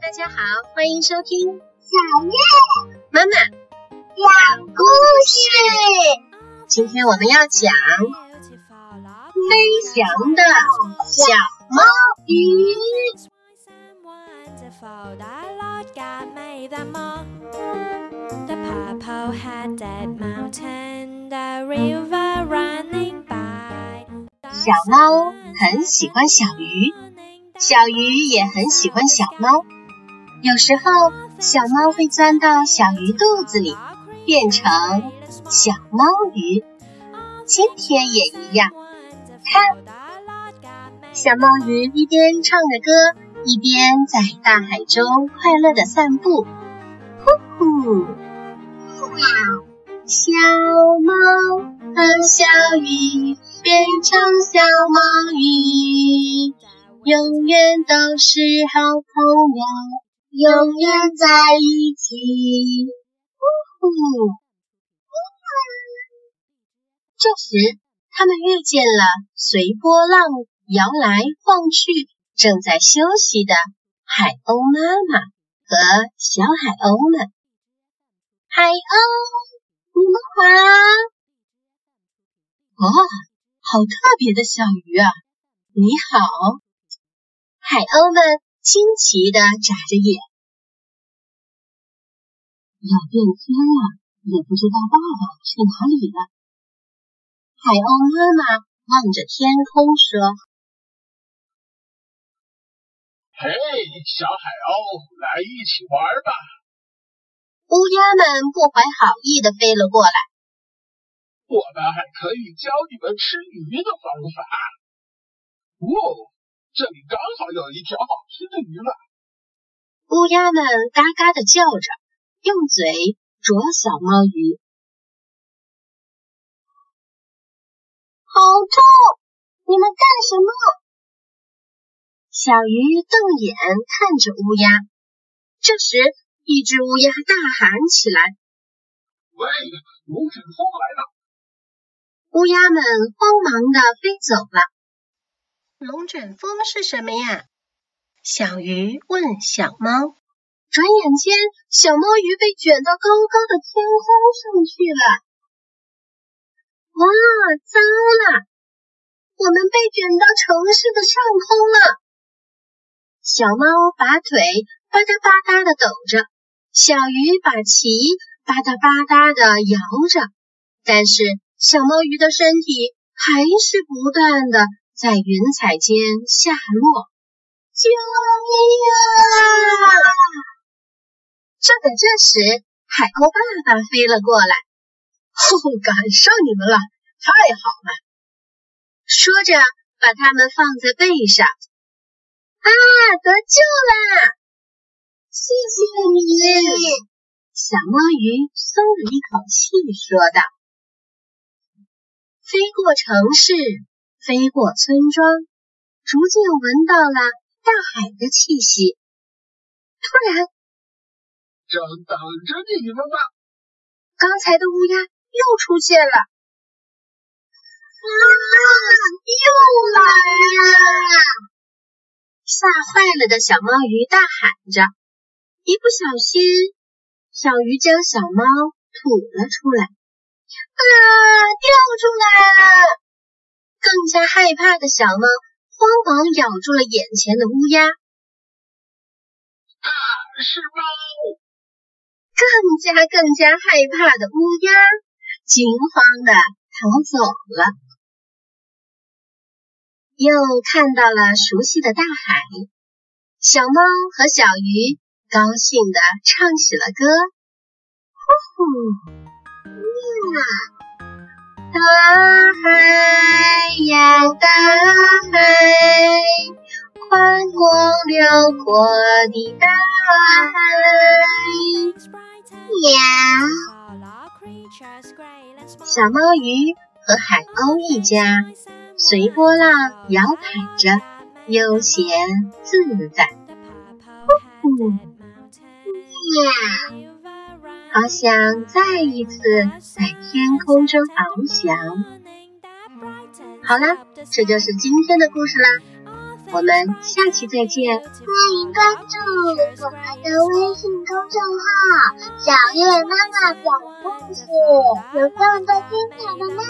大家好，欢迎收听小月妈妈讲故事。今天我们要讲飞翔的小猫鱼。小猫很喜欢小鱼，小鱼也很喜欢小猫。有时候，小猫会钻到小鱼肚子里，变成小猫鱼。今天也一样，看，小猫鱼一边唱着歌，一边在大海中快乐的散步。呼呼，小猫和小鱼变成小猫鱼，永远都是好朋友，永远在一起。呼呼。这时，他们遇见了随波浪摇来晃去、正在休息的海鸥妈妈和小海鸥们。海鸥，你们好！哦，好特别的小鱼啊！你好，海鸥们惊奇地眨着眼。老变天了，也不知道爸爸去哪里了。海鸥妈妈望着天空说：“嘿，小海鸥，来一起玩吧！”乌鸦们不怀好意的飞了过来。我们还可以教你们吃鱼的方法。哦，这里刚好有一条好吃的鱼了。乌鸦们嘎嘎的叫着，用嘴啄小猫鱼。好痛！你们干什么？小鱼瞪眼看着乌鸦。这时，一只乌鸦大喊起来：“喂，龙卷风来了！”乌鸦们慌忙的飞走了。龙卷风是什么呀？小鱼问小猫。转眼间，小猫鱼被卷到高高的天空上去了。哇，糟了！我们被卷到城市的上空了。小猫把腿吧嗒吧嗒的抖着，小鱼把鳍吧嗒吧嗒的摇着，但是小猫鱼的身体还是不断的在云彩间下落。救命啊！正在这时，海鸥爸爸飞了过来。哦，赶上你们了，太好了！说着，把它们放在背上。啊，得救了！谢谢你，小摸鱼松了一口气，说道：“飞过城市，飞过村庄，逐渐闻到了大海的气息。突然，正等着你们呢！刚才的乌鸦。”又出现了！啊，又来了！吓坏了的小猫鱼大喊着，一不小心，小鱼将小猫吐了出来。啊，掉出来了！更加害怕的小猫慌忙咬住了眼前的乌鸦。啊，是猫！更加更加害怕的乌鸦。惊慌的逃走了，又看到了熟悉的大海，小猫和小鱼高兴的唱起了歌。呼呼，呀，大海呀，大海，宽广辽阔的大海，呀。小猫鱼和海鸥一家随波浪摇摆着，悠闲自在。呼呼，呀，好想再一次在天空中翱翔。好啦，这就是今天的故事啦。我们下期再见。欢迎关注我们的微信公众号“小月妈妈讲故事”，有更多精彩的内